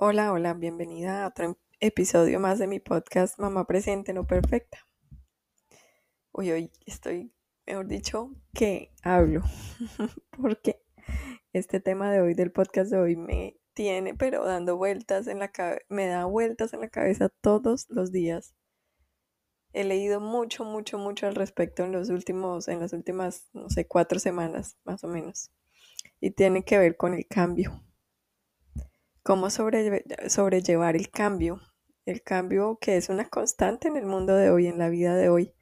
Hola, hola, bienvenida a otro episodio más de mi podcast Mamá Presente, no Perfecta. Hoy, hoy estoy, mejor dicho, que hablo, porque este tema de hoy, del podcast de hoy, me tiene, pero dando vueltas en la cabeza, me da vueltas en la cabeza todos los días. He leído mucho, mucho, mucho al respecto en los últimos, en las últimas, no sé, cuatro semanas, más o menos. Y tiene que ver con el cambio cómo sobrellevar el cambio, el cambio que es una constante en el mundo de hoy, en la vida de hoy,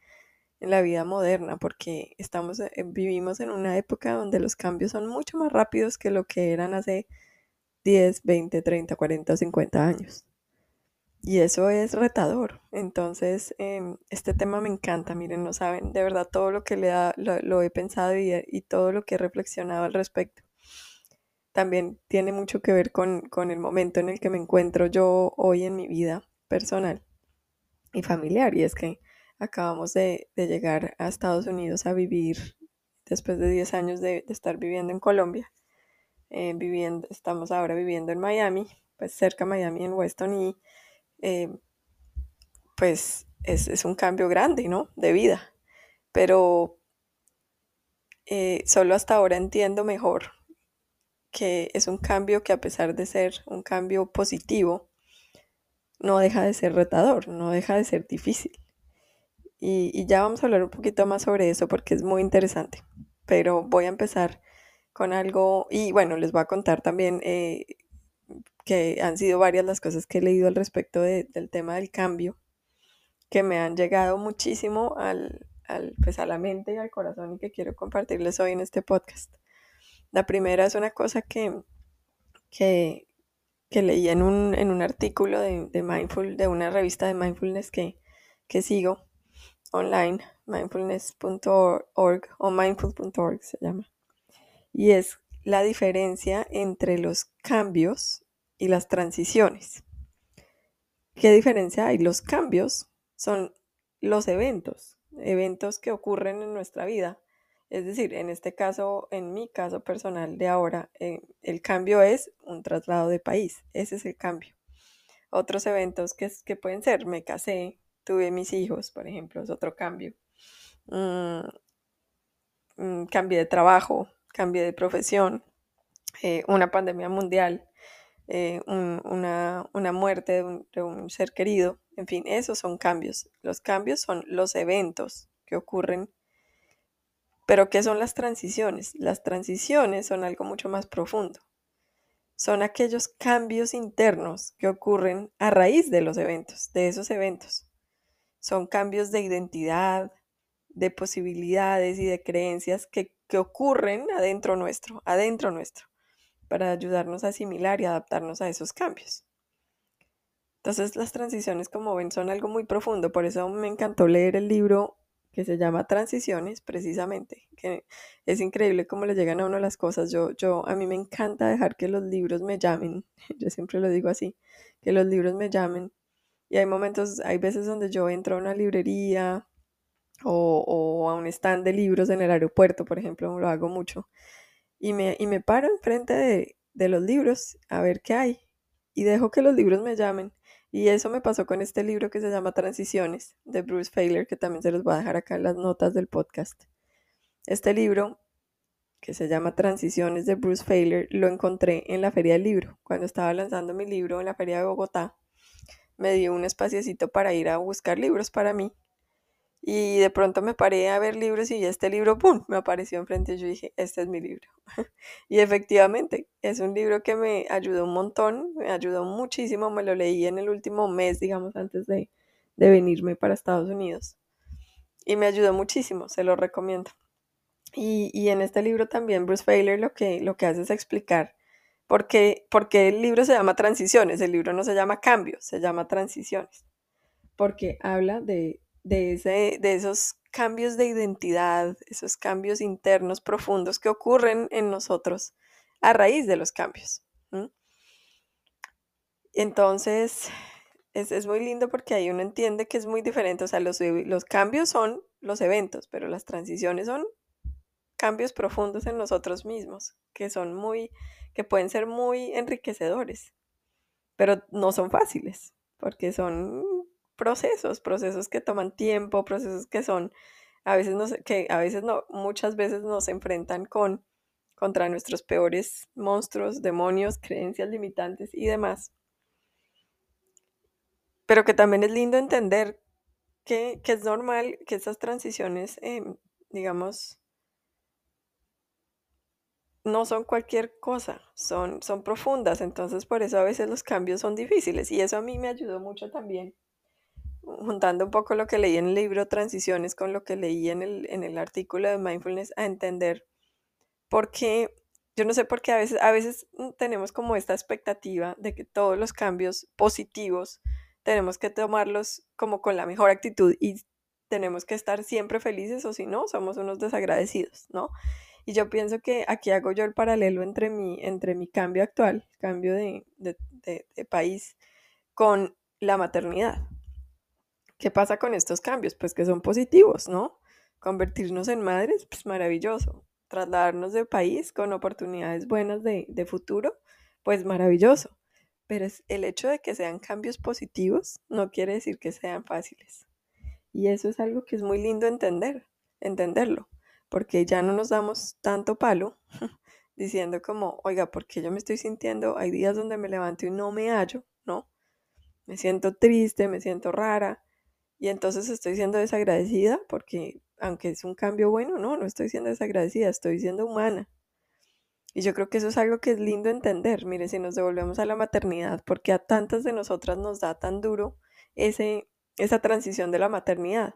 en la vida moderna, porque estamos, eh, vivimos en una época donde los cambios son mucho más rápidos que lo que eran hace 10, 20, 30, 40 o 50 años. Y eso es retador. Entonces, em, este tema me encanta. Miren, no saben de verdad todo lo que le da, lo, he pensado y todo lo que he reflexionado al respecto también tiene mucho que ver con, el momento en el que me encuentro yo hoy en mi vida personal y familiar. Y es que acabamos de, llegar a Estados Unidos a vivir después de 10 años de, estar viviendo en Colombia. Eh, viviendo, estamos ahora viviendo en Miami, pues cerca de Miami, en Weston, y eh, pues es, un cambio grande, ¿no? De vida. Pero eh, solo hasta ahora entiendo mejor que es un cambio que a pesar de ser un cambio positivo, no deja de ser retador, no deja de ser difícil. Y, ya vamos a hablar un poquito más sobre eso porque es muy interesante. Pero voy a empezar con algo y bueno, les voy a contar también eh, que han sido varias las cosas que he leído al respecto del tema del cambio, que me han llegado muchísimo al, al, pues a la mente y al corazón y que quiero compartirles hoy en este podcast. La primera es una cosa que, que, leí en un, artículo de, de, de una revista de mindfulness que, que sigo online, mindfulness.org o mindful.org se llama. Y es la diferencia entre los cambios y las transiciones. ¿Qué diferencia hay? Los cambios son los eventos, eventos que ocurren en nuestra vida es decir, en este caso, en mi caso personal de ahora, eh, el cambio es un traslado de país. Ese es el cambio. Otros eventos que, pueden ser, me casé, tuve mis hijos, por ejemplo, es otro cambio. Mm, mm, cambié de trabajo, cambié de profesión, eh, una pandemia mundial, eh, una, muerte de un, de un ser querido. En fin, esos son cambios. Los cambios son los eventos que ocurren pero ¿qué son las transiciones? Las transiciones son algo mucho más profundo. Son aquellos cambios internos que ocurren a raíz de los eventos, de esos eventos. Son cambios de identidad, de posibilidades y de creencias que, ocurren adentro nuestro, adentro nuestro, para ayudarnos a asimilar y adaptarnos a esos cambios. Entonces las transiciones, como ven, son algo muy profundo. Por eso me encantó leer el libro que se llama Transiciones, precisamente, que es increíble cómo le llegan a uno las cosas. Yo, yo, a mí me encanta dejar que los libros me llamen, yo siempre lo digo así, que los libros me llamen. Y hay momentos, hay veces donde yo entro a una librería o, o a un stand de libros en el aeropuerto, por ejemplo, lo hago mucho, y me, y me paro enfrente de, de los libros a ver qué hay y dejo que los libros me llamen. Y eso me pasó con este libro que se llama Transiciones de Bruce Failer, que también se los voy a dejar acá en las notas del podcast. Este libro, que se llama Transiciones de Bruce Failer, lo encontré en la Feria del Libro. Cuando estaba lanzando mi libro en la Feria de Bogotá, me dio un espaciecito para ir a buscar libros para mí y de pronto me paré a ver libros y este libro, ¡pum!, me apareció enfrente y yo dije, este es mi libro. y efectivamente, es un libro que me ayudó un montón, me ayudó muchísimo, me lo leí en el último mes, digamos, antes de, venirme para Estados Unidos. Y me ayudó muchísimo, se lo recomiendo. Y, en este libro también Bruce Failer lo que, lo que hace es explicar por qué, por qué el libro se llama Transiciones, el libro no se llama Cambios, se llama Transiciones, porque habla de de, ese, de esos cambios de identidad, esos cambios internos profundos que ocurren en nosotros a raíz de los cambios. Entonces, es, muy lindo porque ahí uno entiende que es muy diferente. O sea, los, los cambios son los eventos, pero las transiciones son cambios profundos en nosotros mismos, que son muy, que pueden ser muy enriquecedores. pero no son fáciles, porque son procesos, procesos que toman tiempo, procesos que son a veces no que a veces no, muchas veces nos enfrentan con contra nuestros peores monstruos, demonios, creencias limitantes y demás. Pero que también es lindo entender que, es normal que estas transiciones, em, digamos, no son cualquier cosa, son, son profundas, entonces por eso a veces los cambios son difíciles y eso a mí me ayudó mucho también, juntando un poco lo que leí en el libro Transiciones con lo que leí en el, en el artículo de Mindfulness, a entender por qué, yo no sé por qué a veces, a veces tenemos como esta expectativa de que todos los cambios positivos tenemos que tomarlos como con la mejor actitud y tenemos que estar siempre felices o si no, somos unos desagradecidos, ¿no? Y yo pienso que aquí hago yo el paralelo entre mi, entre mi cambio actual, cambio de, país, con la maternidad. ¿Qué pasa con estos cambios? Pues que son positivos, ¿no? Convertirnos en madres, pues maravilloso. Trasladarnos de país con oportunidades buenas de, futuro, pues maravilloso. Pero el hecho de que sean cambios positivos no quiere decir que sean fáciles. Y eso es algo que es muy lindo entender, entenderlo porque ya no nos damos tanto palo diciendo como, oiga, porque yo me estoy sintiendo, hay días donde me levanto y no me hallo, ¿no? Me siento triste, me siento rara y entonces estoy siendo desagradecida porque aunque es un cambio bueno, no, no estoy siendo desagradecida, estoy siendo humana. Y yo creo que eso es algo que es lindo entender. Mire, si nos devolvemos a la maternidad, porque a tantas de nosotras nos da tan duro ese, esa transición de la maternidad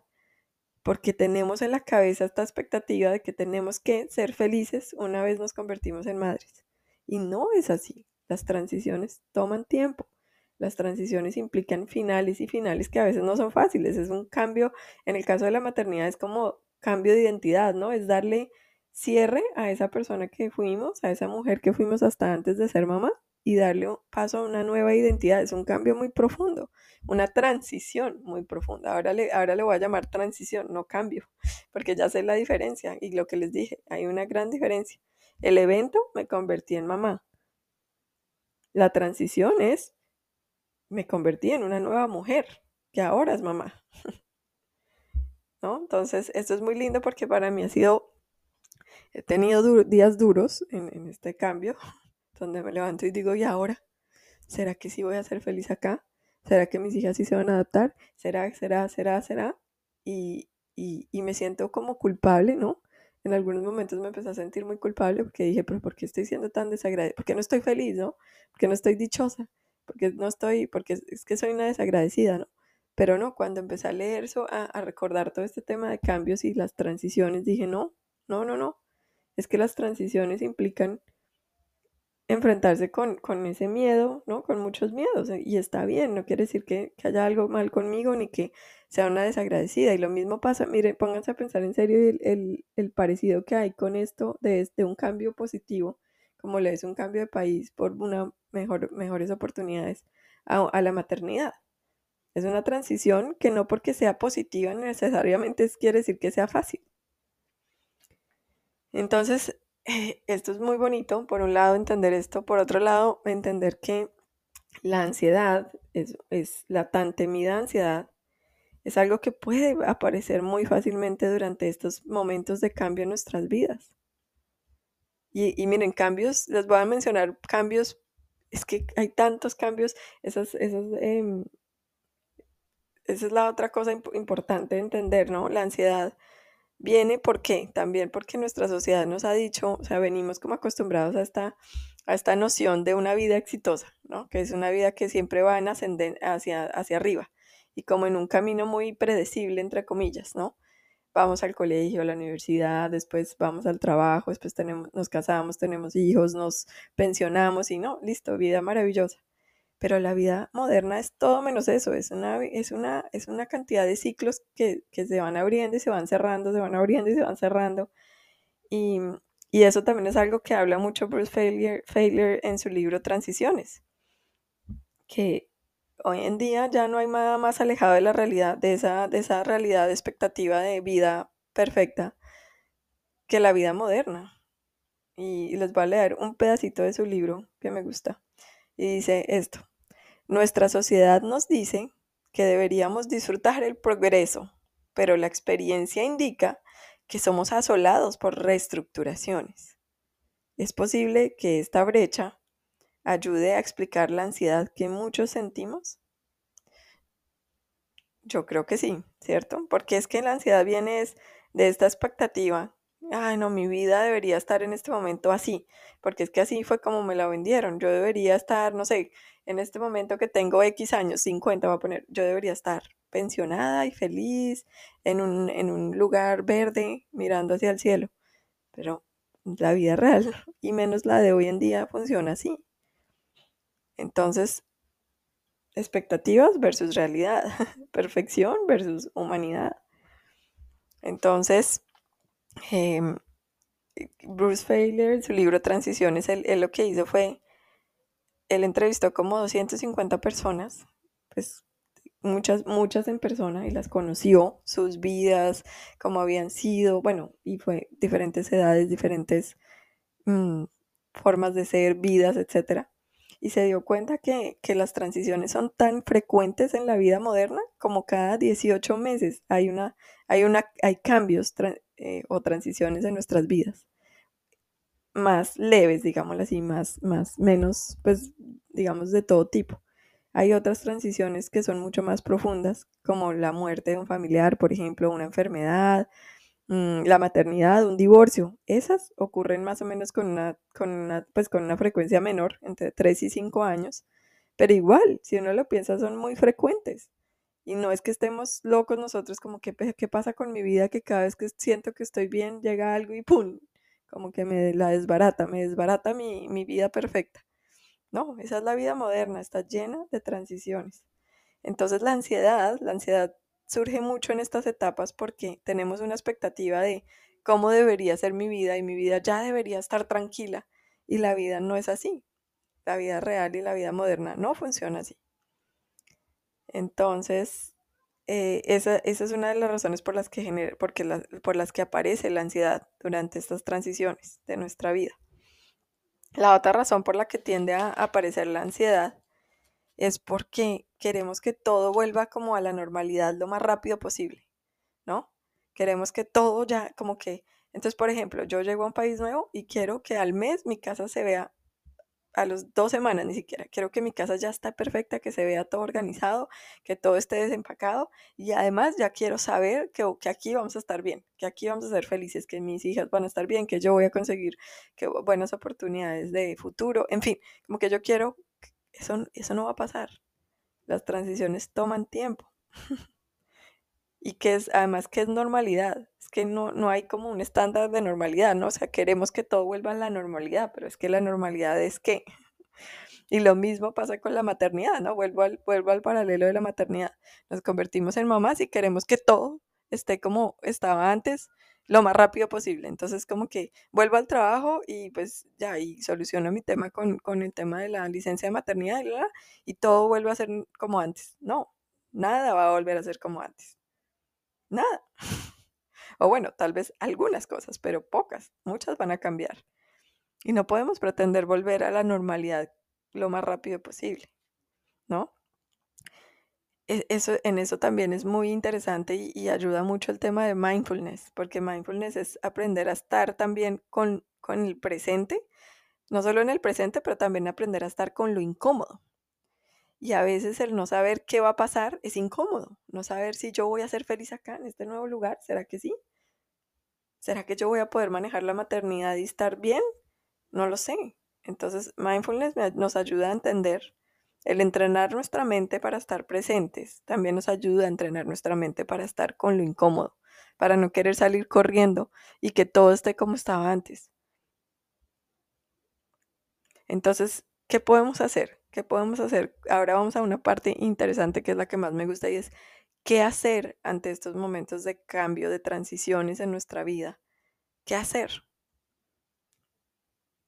porque tenemos en la cabeza esta expectativa de que tenemos que ser felices una vez nos convertimos en madres. Y no es así. Las transiciones toman tiempo. Las transiciones implican finales y finales que a veces no son fáciles. Es un cambio, en el caso de la maternidad es como cambio de identidad, ¿no? Es darle cierre a esa persona que fuimos, a esa mujer que fuimos hasta antes de ser mamá y darle paso a una nueva identidad. Es un cambio muy profundo, una transición muy profunda. Ahora le, ahora le voy a llamar transición, no cambio, porque ya sé la diferencia y lo que les dije, hay una gran diferencia. El evento me convertí en mamá. La transición es, me convertí en una nueva mujer, que ahora es mamá. ¿No? Entonces, esto es muy lindo porque para mí ha sido, he tenido días duros en, este cambio, donde me levanto y digo, ¿y ahora? ¿Será que sí voy a ser feliz acá? ¿Será que mis hijas sí se van a adaptar? ¿Será, será, será, será? Y, y, me siento como culpable, ¿no? En algunos momentos me empecé a sentir muy culpable porque dije, pero ¿por qué estoy siendo tan desagradecida? ¿Por qué no estoy feliz, no? ¿Por qué no estoy dichosa? Porque no estoy, porque es que soy una desagradecida, ¿no? Pero no, cuando empecé a leer eso, a, recordar todo este tema de cambios y las transiciones, dije, no, no, no, no. Es que las transiciones implican enfrentarse con, con, ese miedo, ¿no? Con muchos miedos. Eh, y está bien, no quiere decir que, haya algo mal conmigo ni que sea una desagradecida. Y lo mismo pasa, miren, pónganse a pensar en serio el, el, el parecido que hay con esto de, de un cambio positivo, como le es un cambio de país por una mejor, mejores oportunidades a, la maternidad. Es una transición que no porque sea positiva necesariamente quiere decir que sea fácil. Entonces, esto es muy bonito, por un lado entender esto, por otro lado entender que la ansiedad, es, es la tan temida ansiedad, es algo que puede aparecer muy fácilmente durante estos momentos de cambio en nuestras vidas. Y, y, miren, cambios, les voy a mencionar cambios, es que hay tantos cambios, esas, esas, em, esa es la otra cosa importante de entender, ¿no? La ansiedad viene porque también porque nuestra sociedad nos ha dicho, o sea, venimos como acostumbrados a esta, a esta noción de una vida exitosa, ¿no? Que es una vida que siempre va en ascender hacia, hacia arriba y como en un camino muy predecible, entre comillas, ¿no? Vamos al colegio, a la universidad, después vamos al trabajo, después tenemos, nos casamos, tenemos hijos, nos pensionamos y no, listo, vida maravillosa pero la vida moderna es todo menos eso, es una, es una, es una cantidad de ciclos que, se van abriendo y se van cerrando, se van abriendo y se van cerrando. Y, eso también es algo que habla mucho Bruce Failure, en su libro Transiciones, que hoy en día ya no hay nada más alejado de la realidad, de esa, de esa realidad expectativa de vida perfecta que la vida moderna. Y les voy a leer un pedacito de su libro que me gusta. Y dice esto. Nuestra sociedad nos dice que deberíamos disfrutar el progreso, pero la experiencia indica que somos asolados por reestructuraciones. Es posible que esta brecha ayude a explicar la ansiedad que muchos sentimos. Yo creo que sí, ¿cierto? Porque es que la ansiedad viene de esta expectativa ay, no, mi vida debería estar en este momento así, porque es que así fue como me la vendieron. Yo debería estar, no sé, en este momento que tengo X años, 50 voy a poner, yo debería estar pensionada y feliz en un, en un lugar verde mirando hacia el cielo. Pero la vida real, y menos la de hoy en día, funciona así. Entonces, expectativas versus realidad, perfección versus humanidad. Entonces, Em, Bruce Feiler, su libro Transiciones, él, lo que hizo fue, él entrevistó como 250 personas, pues muchas, muchas en persona y las conoció, sus vidas, cómo habían sido, bueno, y fue diferentes edades, diferentes mm, formas de ser, vidas, etcétera y se dio cuenta que, las transiciones son tan frecuentes en la vida moderna como cada 18 meses hay, una, hay, una, hay cambios eh, o transiciones en nuestras vidas. Más leves, digámoslo así, más, más, menos, pues, digamos, de todo tipo. Hay otras transiciones que son mucho más profundas, como la muerte de un familiar, por ejemplo, una enfermedad, Mm, la maternidad, un divorcio, esas ocurren más o menos con una, con una, pues con una frecuencia menor, entre 3 y 5 años, pero igual, si uno lo piensa, son muy frecuentes. Y no es que estemos locos nosotros, como que, ¿qué pasa con mi vida? Que cada vez que siento que estoy bien, llega algo y ¡pum! Como que me la desbarata, me desbarata mi, mi vida perfecta. No, esa es la vida moderna, está llena de transiciones. Entonces la ansiedad, la ansiedad surge mucho en estas etapas porque tenemos una expectativa de cómo debería ser mi vida y mi vida ya debería estar tranquila y la vida no es así. La vida real y la vida moderna no funciona así. Entonces, eh, esa, es una de las razones por las que, porque por las que aparece la ansiedad durante estas transiciones de nuestra vida. La otra razón por la que tiende a aparecer la ansiedad es porque queremos que todo vuelva como a la normalidad lo más rápido posible, ¿no? Queremos que todo ya como que, entonces, por ejemplo, yo llego a un país nuevo y quiero que al mes mi casa se vea a las dos semanas ni siquiera. Quiero que mi casa ya está perfecta, que se vea todo organizado, que todo esté desempacado y además ya quiero saber que, que, aquí vamos a estar bien, que aquí vamos a ser felices, que mis hijas van a estar bien, que yo voy a conseguir que, buenas oportunidades de futuro, en fin, como que yo quiero eso, eso no va a pasar. Las transiciones toman tiempo. y que es, además, que es normalidad. Es que no, no hay como un estándar de normalidad, ¿no? O sea, queremos que todo vuelva a la normalidad, pero es que la normalidad es que... Y lo mismo pasa con la maternidad, ¿no? Vuelvo al, vuelvo al paralelo de la maternidad. Nos convertimos en mamás y queremos que todo esté como estaba antes, lo más rápido posible. Entonces, como que vuelvo al trabajo y pues ya, y soluciono mi tema con, el tema de la licencia de maternidad y, y todo vuelve a ser como antes. No, nada va a volver a ser como antes. Nada. o bueno, tal vez algunas cosas, pero pocas. Muchas van a cambiar. Y no podemos pretender volver a la normalidad lo más rápido posible, ¿no? E, eso, en eso también es muy interesante y, ayuda mucho el tema de mindfulness, porque mindfulness es aprender a estar también con, con el presente, no solo en el presente, pero también aprender a estar con lo incómodo. Y a veces el no saber qué va a pasar es incómodo, no saber si yo voy a ser feliz acá en este nuevo lugar, ¿será que sí? ¿Será que yo voy a poder manejar la maternidad y estar bien? No lo sé. Entonces, mindfulness nos ayuda a entender el entrenar nuestra mente para estar presentes también nos ayuda a entrenar nuestra mente para estar con lo incómodo, para no querer salir corriendo y que todo esté como estaba antes. Entonces, ¿qué podemos hacer? ¿Qué podemos hacer? Ahora vamos a una parte interesante que es la que más me gusta y es qué hacer ante estos momentos de cambio, de transiciones en nuestra vida. ¿Qué hacer?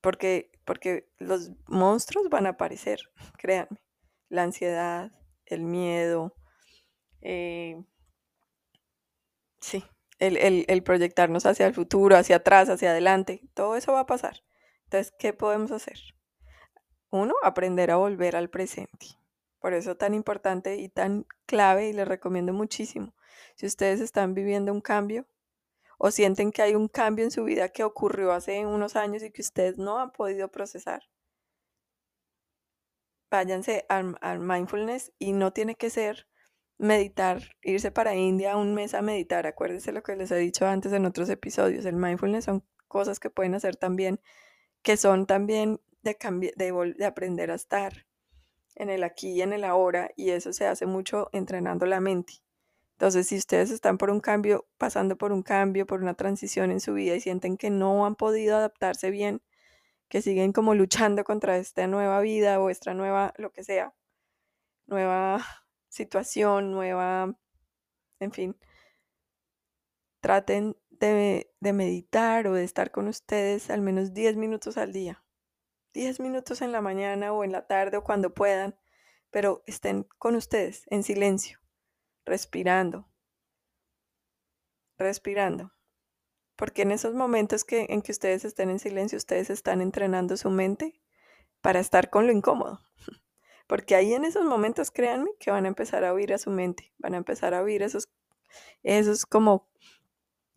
Porque, porque los monstruos van a aparecer, créanme la ansiedad, el miedo, eh, sí, el, proyectarnos hacia el futuro, hacia atrás, hacia adelante, todo eso va a pasar. Entonces, ¿qué podemos hacer? Uno, aprender a volver al presente. Por eso tan importante y tan clave y les recomiendo muchísimo. Si ustedes están viviendo un cambio o sienten que hay un cambio en su vida que ocurrió hace unos años y que ustedes no han podido procesar, váyanse al, mindfulness y no tiene que ser meditar, irse para India un mes a meditar. Acuérdense lo que les he dicho antes en otros episodios. El mindfulness son cosas que pueden hacer también, que son también de, de, de aprender a estar en el aquí y en el ahora, y eso se hace mucho entrenando la mente. Entonces, si ustedes están por un cambio, pasando por un cambio, por una transición en su vida y sienten que no han podido adaptarse bien, que siguen como luchando contra esta nueva vida o esta nueva, lo que sea, nueva situación, nueva, en fin, traten de, de meditar o de estar con ustedes al menos 10 minutos al día. 10 minutos en la mañana o en la tarde o cuando puedan, pero estén con ustedes en silencio, respirando, respirando. Porque en esos momentos que, en que ustedes estén en silencio, ustedes están entrenando su mente para estar con lo incómodo. Porque ahí en esos momentos, créanme, que van a empezar a oír a su mente, van a empezar a oír esos, esos como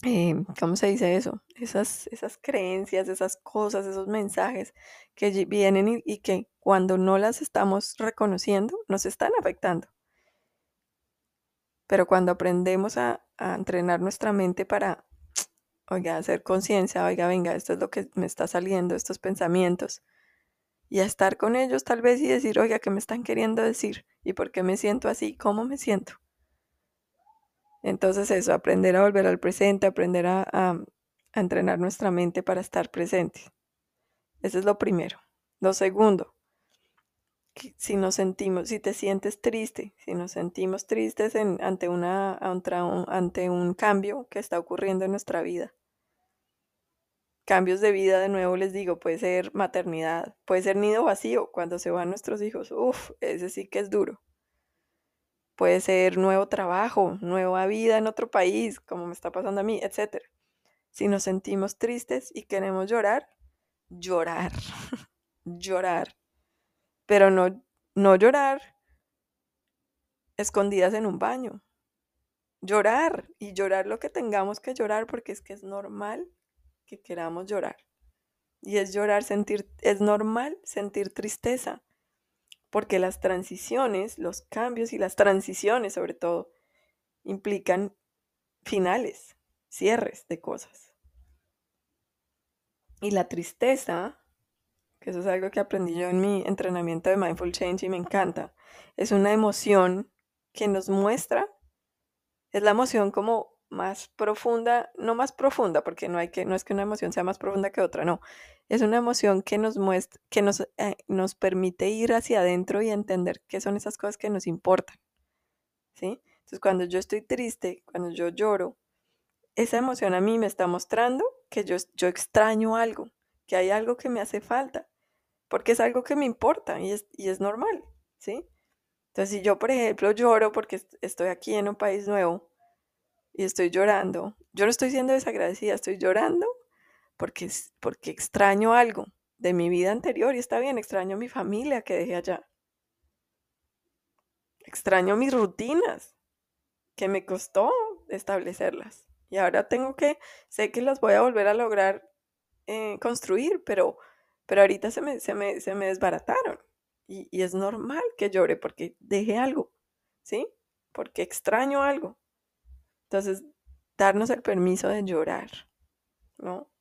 eh, ¿cómo se dice eso? Esas, esas creencias, esas cosas, esos mensajes que vienen y, que cuando no las estamos reconociendo nos están afectando. Pero cuando aprendemos a, a entrenar nuestra mente para, oiga, hacer conciencia, oiga, venga, esto es lo que me está saliendo, estos pensamientos, y a estar con ellos tal vez y decir, oiga, ¿qué me están queriendo decir? ¿Y por qué me siento así? ¿Cómo me siento? Entonces eso, aprender a volver al presente, aprender a, entrenar nuestra mente para estar presente. Eso es lo primero. Lo segundo, si nos sentimos, si te sientes triste, si nos sentimos tristes ante, una, ante un cambio que está ocurriendo en nuestra vida. Cambios de vida, de nuevo les digo, puede ser maternidad, puede ser nido vacío cuando se van nuestros hijos. Uf, ese sí que es duro. Puede ser nuevo trabajo, nueva vida en otro país, como me está pasando a mí, etc. Si nos sentimos tristes y queremos llorar, llorar, llorar. Pero no, no llorar escondidas en un baño. Llorar y llorar lo que tengamos que llorar porque es que es normal que queramos llorar. Y es llorar, sentir, es normal sentir tristeza porque las transiciones, los cambios y las transiciones sobre todo, implican finales, cierres de cosas. Y la tristeza, que eso es algo que aprendí yo en mi entrenamiento de Mindful Change y me encanta, es una emoción que nos muestra, es la emoción como más profunda, no más profunda, porque no hay que, no es que una emoción sea más profunda que otra, no. Es una emoción que nos muestra, que nos, eh, nos permite ir hacia adentro y entender qué son esas cosas que nos importan. ¿Sí? Entonces, cuando yo estoy triste, cuando yo lloro, esa emoción a mí me está mostrando que yo, yo extraño algo, que hay algo que me hace falta, porque es algo que me importa y es, y es normal, ¿sí? Entonces, si yo, por ejemplo, lloro porque estoy aquí en un país nuevo, y estoy llorando. Yo no estoy siendo desagradecida, estoy llorando porque, porque extraño algo de mi vida anterior y está bien, extraño mi familia que dejé allá. Extraño mis rutinas que me costó establecerlas. Y ahora tengo que, sé que las voy a volver a lograr eh, construir, pero, pero ahorita se me, se me, se me desbarataron. Y, y es normal que llore porque dejé algo, ¿sí? Porque extraño algo. Entonces, darnos el permiso de llorar, ¿no?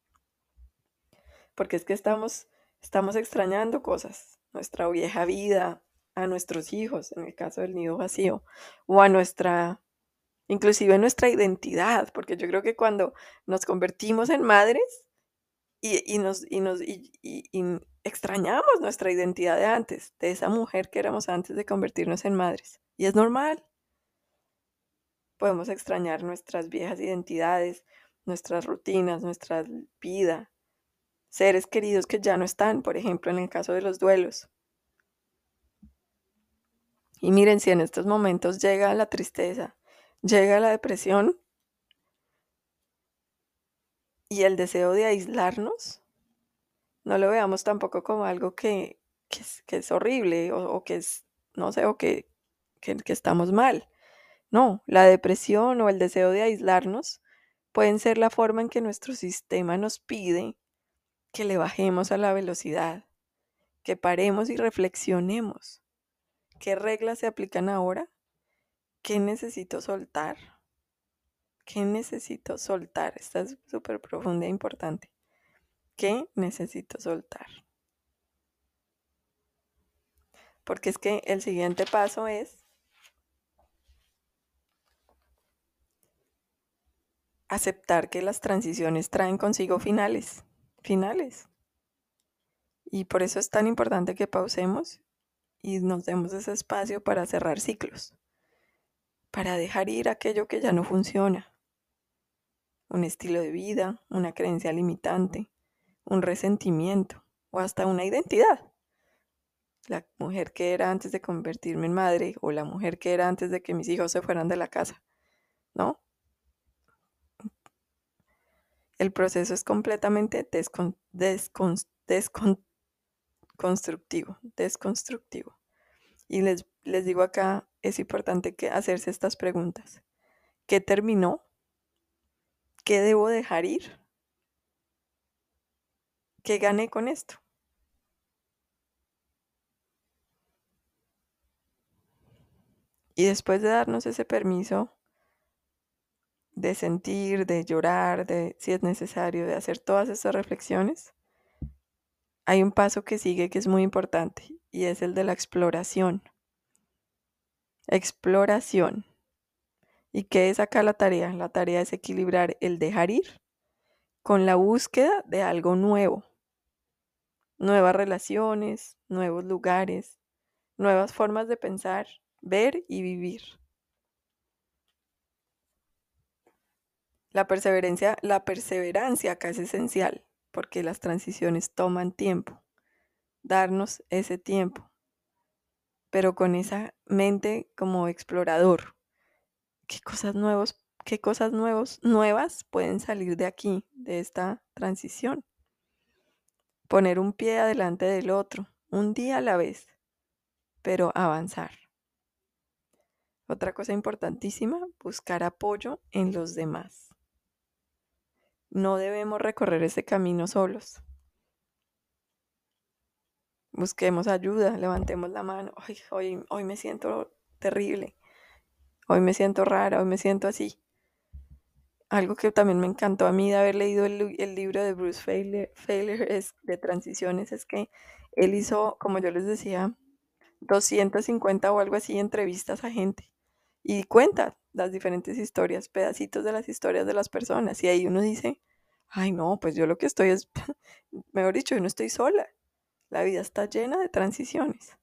Porque es que estamos, estamos extrañando cosas, nuestra vieja vida, a nuestros hijos, en el caso del nido vacío, o a nuestra, inclusive nuestra identidad, porque yo creo que cuando nos convertimos en madres y, nos, y nos y, extrañamos nuestra identidad de antes, de esa mujer que éramos antes de convertirnos en madres, y es normal, Podemos extrañar nuestras viejas identidades, nuestras rutinas, nuestra vida, seres queridos que ya no están, por ejemplo, en el caso de los duelos. Y miren, si en estos momentos llega la tristeza, llega la depresión y el deseo de aislarnos, no lo veamos tampoco como algo que, es, horrible o, que es no sé, o que, que, que estamos mal. No, la depresión o el deseo de aislarnos pueden ser la forma en que nuestro sistema nos pide que le bajemos a la velocidad, que paremos y reflexionemos. ¿Qué reglas se aplican ahora? ¿Qué necesito soltar? ¿Qué necesito soltar? Esta es súper profunda e importante. ¿Qué necesito soltar? Porque es que el siguiente paso es aceptar que las transiciones traen consigo finales, finales. Y por eso es tan importante que pausemos y nos demos ese espacio para cerrar ciclos, para dejar ir aquello que ya no funciona, un estilo de vida, una creencia limitante, un resentimiento o hasta una identidad. La mujer que era antes de convertirme en madre o la mujer que era antes de que mis hijos se fueran de la casa, ¿no? El proceso es completamente desconstructivo, desconstructivo. Y les, les digo acá, es importante que hacerse estas preguntas. ¿Qué terminó? ¿Qué debo dejar ir? ¿Qué gané con esto? Y después de darnos ese permiso de sentir, de llorar, de si es necesario, de hacer todas esas reflexiones, hay un paso que sigue que es muy importante y es el de la exploración. Exploración. ¿Y qué es acá la tarea? La tarea es equilibrar el dejar ir con la búsqueda de algo nuevo. Nuevas relaciones, nuevos lugares, nuevas formas de pensar, ver y vivir. La perseverancia, la perseverancia acá es esencial porque las transiciones toman tiempo. Darnos ese tiempo, pero con esa mente como explorador. ¿Qué cosas nuevos, qué cosas nuevas pueden salir de aquí, de esta transición? Poner un pie adelante del otro, un día a la vez, pero avanzar. Otra cosa importantísima, buscar apoyo en los demás. No debemos recorrer ese camino solos. Busquemos ayuda, levantemos la mano. hoy, hoy me siento terrible. Hoy me siento rara, hoy me siento así. Algo que también me encantó a mí de haber leído el, libro de Bruce Failure, es, de transiciones es que él hizo, como yo les decía, 250 o algo así entrevistas a gente y cuenta las diferentes historias, pedacitos de las historias de las personas. Y ahí uno dice, ay no, pues yo lo que estoy es, mejor dicho, yo no estoy sola. La vida está llena de transiciones.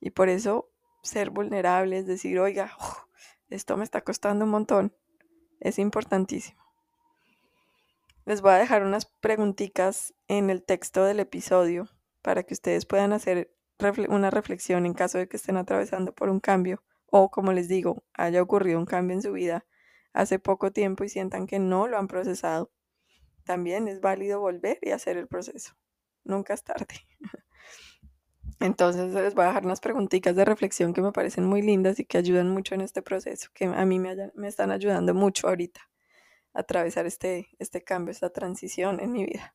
Y por eso ser vulnerable es decir, oiga, esto me está costando un montón, es importantísimo. Les voy a dejar unas preguntitas en el texto del episodio para que ustedes puedan hacer una reflexión en caso de que estén atravesando por un cambio o como les digo, haya ocurrido un cambio en su vida hace poco tiempo y sientan que no lo han procesado, también es válido volver y hacer el proceso. Nunca es tarde. Entonces les voy a dejar unas preguntitas de reflexión que me parecen muy lindas y que ayudan mucho en este proceso, que a mí me, me están ayudando mucho ahorita a atravesar este, este cambio, esta transición en mi vida.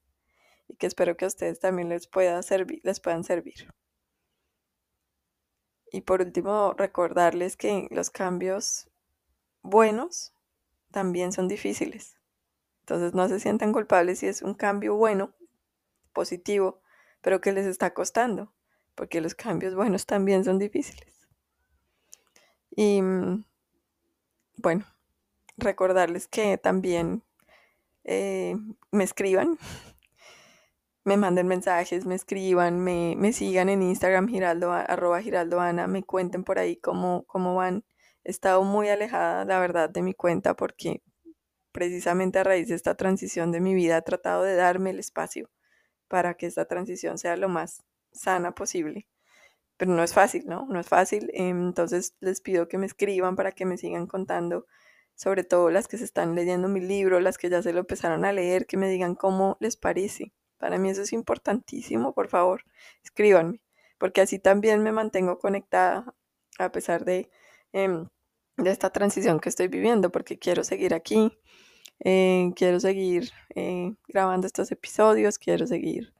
Y que espero que a ustedes también les, pueda servir, les puedan servir. Y por último, recordarles que los cambios buenos también son difíciles. Entonces no se sientan culpables si es un cambio bueno, positivo, pero que les está costando, porque los cambios buenos también son difíciles. Y mm, bueno, recordarles que también eh, me escriban me manden mensajes, me escriban, me, me sigan en Instagram, giraldo, arroba giraldoana, me cuenten por ahí cómo, cómo van. He estado muy alejada, la verdad, de mi cuenta porque precisamente a raíz de esta transición de mi vida he tratado de darme el espacio para que esta transición sea lo más sana posible. Pero no es fácil, ¿no? No es fácil. Entonces les pido que me escriban para que me sigan contando, sobre todo las que se están leyendo mi libro, las que ya se lo empezaron a leer, que me digan cómo les parece para mí eso es importantísimo, por favor, escríbanme. porque así también me mantengo conectada a pesar de, em, de esta transición que estoy viviendo, porque quiero seguir aquí, eh, quiero seguir eh, grabando estos episodios, quiero seguir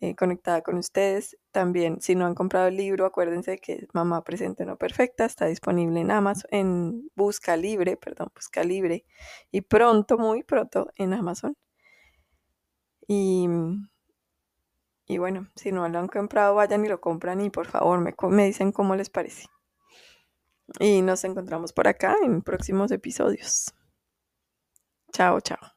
eh, conectada con ustedes. También, si no han comprado el libro, acuérdense que Mamá Presente No Perfecta está disponible en Amazon, en Busca Libre, perdón, Busca Libre, y pronto, muy pronto, en Amazon. Y, y bueno, si no lo han comprado, vayan y lo compran y por favor me, me dicen cómo les parece. Y nos encontramos por acá en próximos episodios. Chao, chao.